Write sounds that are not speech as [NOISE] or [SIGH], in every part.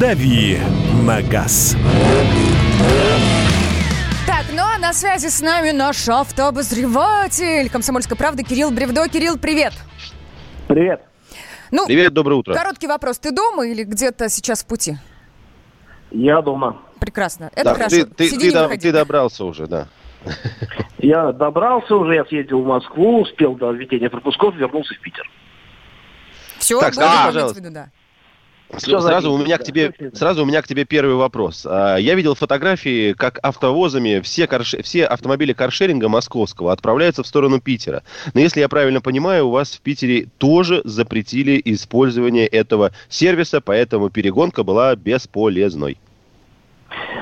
«Дави на газ». Так, ну а на связи с нами наш автообозреватель «Комсомольской правды» Кирилл Бревдо. Кирилл, привет! Привет. Ну, Привет, доброе утро. короткий вопрос. Ты дома или где-то сейчас в пути? Я дома. Прекрасно. Это Да, хорошо. ты, ты, Сиди, ты до- ты добрался уже, да. Я добрался уже, я съездил в Москву, успел до введения пропусков, вернулся в Питер. Все, Так, скажи, пожалуйста. виду, да. Всё сразу у меня к да, тебе, точно. сразу у меня к тебе первый вопрос. А, Я видел фотографии, как автовозами все, карше- все автомобили каршеринга московского отправляются в сторону Питера. Но если я правильно понимаю, у вас в Питере тоже запретили использование этого сервиса, поэтому перегонка была бесполезной.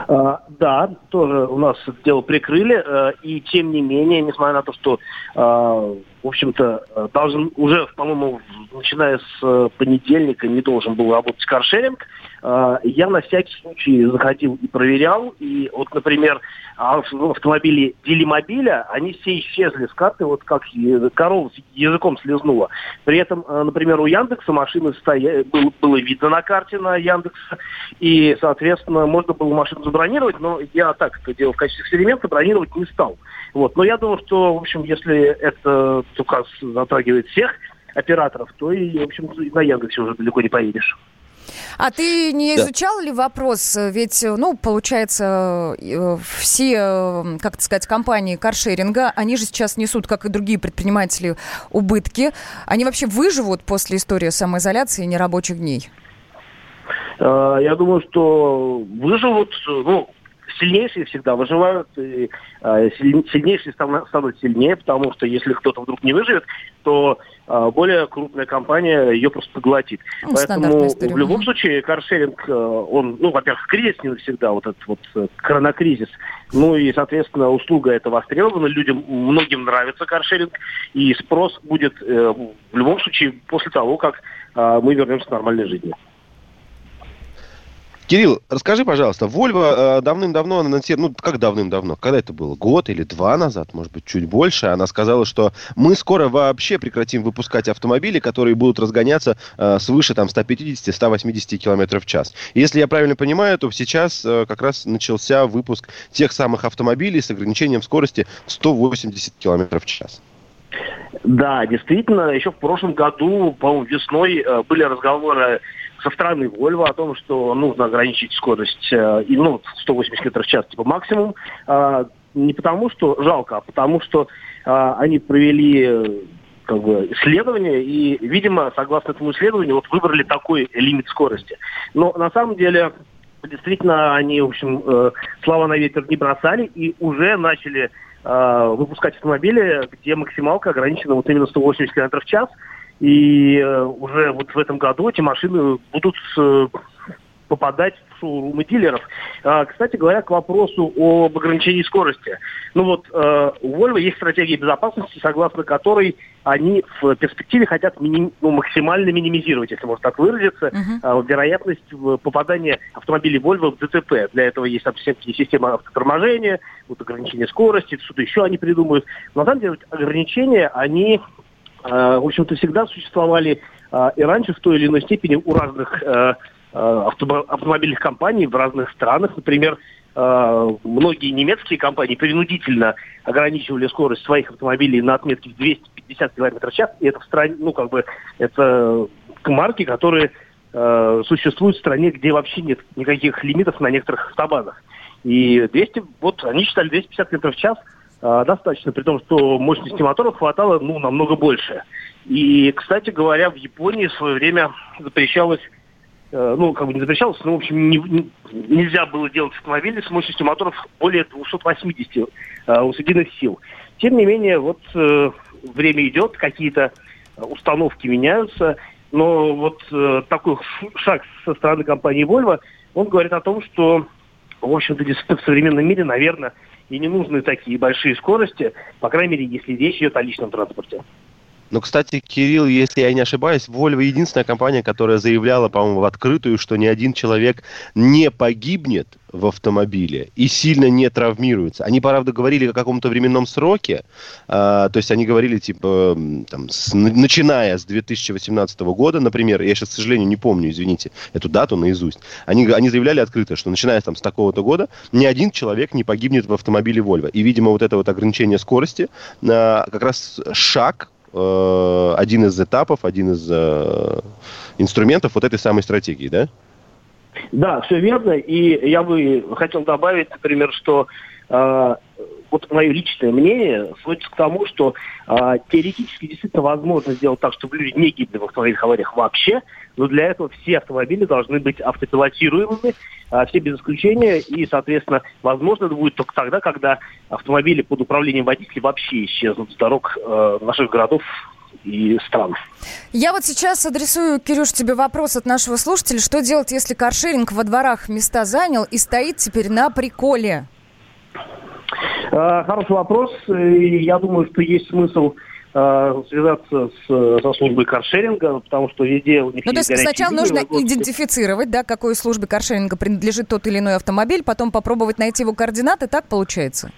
А, да, тоже у нас дело прикрыли, э, и тем не менее, несмотря на то, что, а, в общем-то, э, должен уже, по-моему, начиная с э, понедельника не должен был работать каршеринг, я на всякий случай заходил и проверял, и вот, например, ну, автомобили Делимобиля, они все исчезли с карты, вот как корова языком слезнула. При этом, э, например, у Яндекса машины стоя... был- было видно на карте на Яндекса, и, соответственно, можно было машину забронировать, но я так это делал в качестве эксперимента, бронировать не стал. Вот. Но я думаю, что, в общем, если это указ затрагивает всех операторов, то и, в общем, на Яндексе уже далеко не поедешь. А ты не Да. изучал ли вопрос? Ведь, э, ну, получается, э, все, э, как это сказать, компании каршеринга, они же сейчас несут, как и другие предприниматели, убытки. Они вообще выживут после истории самоизоляции и нерабочих дней? Я думаю, что выживут, ну, сильнейшие всегда выживают, и э, силь- сильнейшие станут сильнее, потому что если кто-то вдруг не выживет, то э, более крупная компания ее просто поглотит. Ну, Поэтому история. в любом случае каршеринг, э, он, ну, во-первых, кризис не навсегда, вот этот вот э, коронакризис, ну и, соответственно, услуга эта востребована, людям, многим нравится каршеринг, и спрос будет э, в любом случае после того, как э, мы вернемся к нормальной жизни. Кирилл, расскажи, пожалуйста, Volvo э, давным-давно анонсировала, ну, как давным-давно, когда это было, год или два назад, может быть, чуть больше, она сказала, что мы скоро вообще прекратим выпускать автомобили, которые будут разгоняться э, свыше там 150-180 км в час. Если я правильно понимаю, то сейчас э, как раз начался выпуск тех самых автомобилей с ограничением скорости в 180 км в час. Да, действительно, еще в прошлом году, по-моему, весной э, были разговоры со стороны Volvo о том, что нужно ограничить скорость э, и, ну, 180 км в час, типа максимум. А, не потому, что жалко, а потому, что а, они провели э, как бы, исследование и, видимо, согласно этому исследованию, вот выбрали такой лимит скорости. Но на самом деле, действительно, они, в общем, э, слова на ветер не бросали и уже начали э, выпускать автомобили, где максималка ограничена вот именно 180 км в час. И э, уже вот в этом году эти машины будут э, попадать в шоурумы дилеров. А, кстати говоря, к вопросу об ограничении скорости. Ну вот э, у Volvo есть стратегия безопасности, согласно которой они в перспективе хотят миним- ну, максимально минимизировать, если можно так выразиться, а, вероятность попадания автомобилей Volvo в ДТП. Для этого есть там всякие системы автоторможения, вот ограничение скорости, что-то еще они придумают. Но на самом деле ограничения, они, в общем-то, всегда существовали э, и раньше в той или иной степени у разных э, э, автомобильных компаний в разных странах. Например, э, многие немецкие компании принудительно ограничивали скорость своих автомобилей на отметке в 250 км в час. И это в стране, ну, как бы, это марки, которые э, существуют в стране, где вообще нет никаких лимитов на некоторых автобанах. И 200, вот они считали 250 км в час э, достаточно, при том, что мощности моторов хватало, ну, намного больше. И, кстати говоря, в Японии в свое время запрещалось э, ну, как бы не запрещалось, но, в общем, не- не- нельзя было делать автомобили с мощностью моторов более 280 э, лошадиных сил. Тем не менее, вот э, время идет, какие-то установки меняются, но вот э, такой шаг со стороны компании Volvo, он говорит о том, что, в общем-то, действительно в современном мире, наверное, и не нужны такие большие скорости, по крайней мере, если речь идет о личном транспорте. Но, кстати, Кирилл, если я не ошибаюсь, Volvo единственная компания, которая заявляла, по-моему, в открытую, что ни один человек не погибнет в автомобиле и сильно не травмируется. Они, правда, говорили о каком-то временном сроке, а, то есть они говорили, типа, там, с, начиная с 2018 года, например, я сейчас, к сожалению, не помню, извините, эту дату наизусть, они, они заявляли открыто, что начиная там, с такого-то года ни один человек не погибнет в автомобиле Volvo. И, видимо, вот это вот ограничение скорости а, как раз шаг Э, один из этапов, один из э, инструментов вот этой самой стратегии, да? Да, все верно. И я бы хотел добавить, например, что э, вот мое личное мнение сводится к тому, что э, теоретически действительно возможно сделать так, чтобы люди не гибли в автомобильных авариях вообще, но для этого все автомобили должны быть автопилотируемыми, э, все без исключения, и, соответственно, возможно это будет только тогда, когда автомобили под управлением водителей вообще исчезнут с дорог э, наших городов и стран. Я вот сейчас адресую, Кирюш, тебе вопрос от нашего слушателя. Что делать, если каршеринг во дворах места занял и стоит теперь на приколе? Э, хороший вопрос. Я думаю, что есть смысл э, связаться с, со службой каршеринга, потому что везде у них Ну, то есть сначала линии, нужно вот, идентифицировать, да, какой службе каршеринга принадлежит тот или иной автомобиль, потом попробовать найти его координаты, так получается?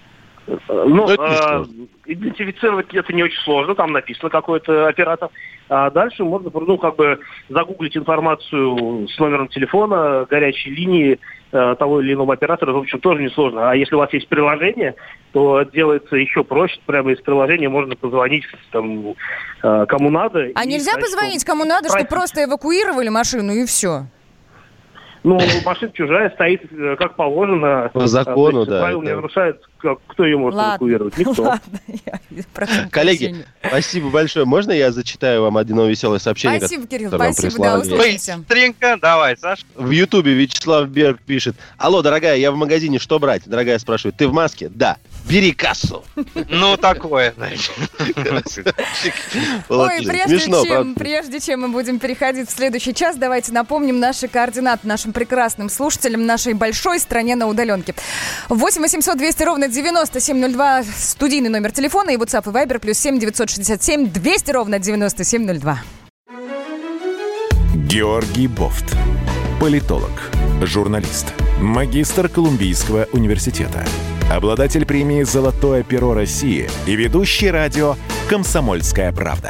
Ну, э, идентифицировать это не очень сложно, там написано какой-то оператор. А дальше можно, ну, как бы загуглить информацию с номером телефона, горячей линии э, того или иного оператора, в общем, тоже несложно. А если у вас есть приложение, то делается еще проще. Прямо из приложения можно позвонить там, э, кому надо. А нельзя сказать, позвонить кому надо, чтобы просто эвакуировали машину и все? Ну, машина чужая стоит э, как положено. По закону, да. Правил не нарушает. Кто ее может Ладно. эвакуировать? Никто. [LAUGHS] Ладно, я [LAUGHS] Коллеги, спасибо большое. Можно я зачитаю вам одно веселое сообщение? Спасибо, Кирилл, спасибо, да, услышимся. Быстренько, давай, Саш. В Ютубе Вячеслав Берг пишет. Алло, дорогая, я в магазине, что брать? Дорогая спрашивает, ты в маске? Да. Бери кассу. Ну, такое, значит. Ой, прежде чем, прежде чем мы будем переходить в следующий час, давайте напомним наши координаты нашим прекрасным слушателям нашей большой стране на удаленке. 8 800 200 ровно 9702 студийный номер телефона и WhatsApp и Viber плюс 7 967 200 ровно 9702. Георгий Бофт. Политолог, журналист, магистр Колумбийского университета – обладатель премии «Золотое перо России» и ведущий радио «Комсомольская правда».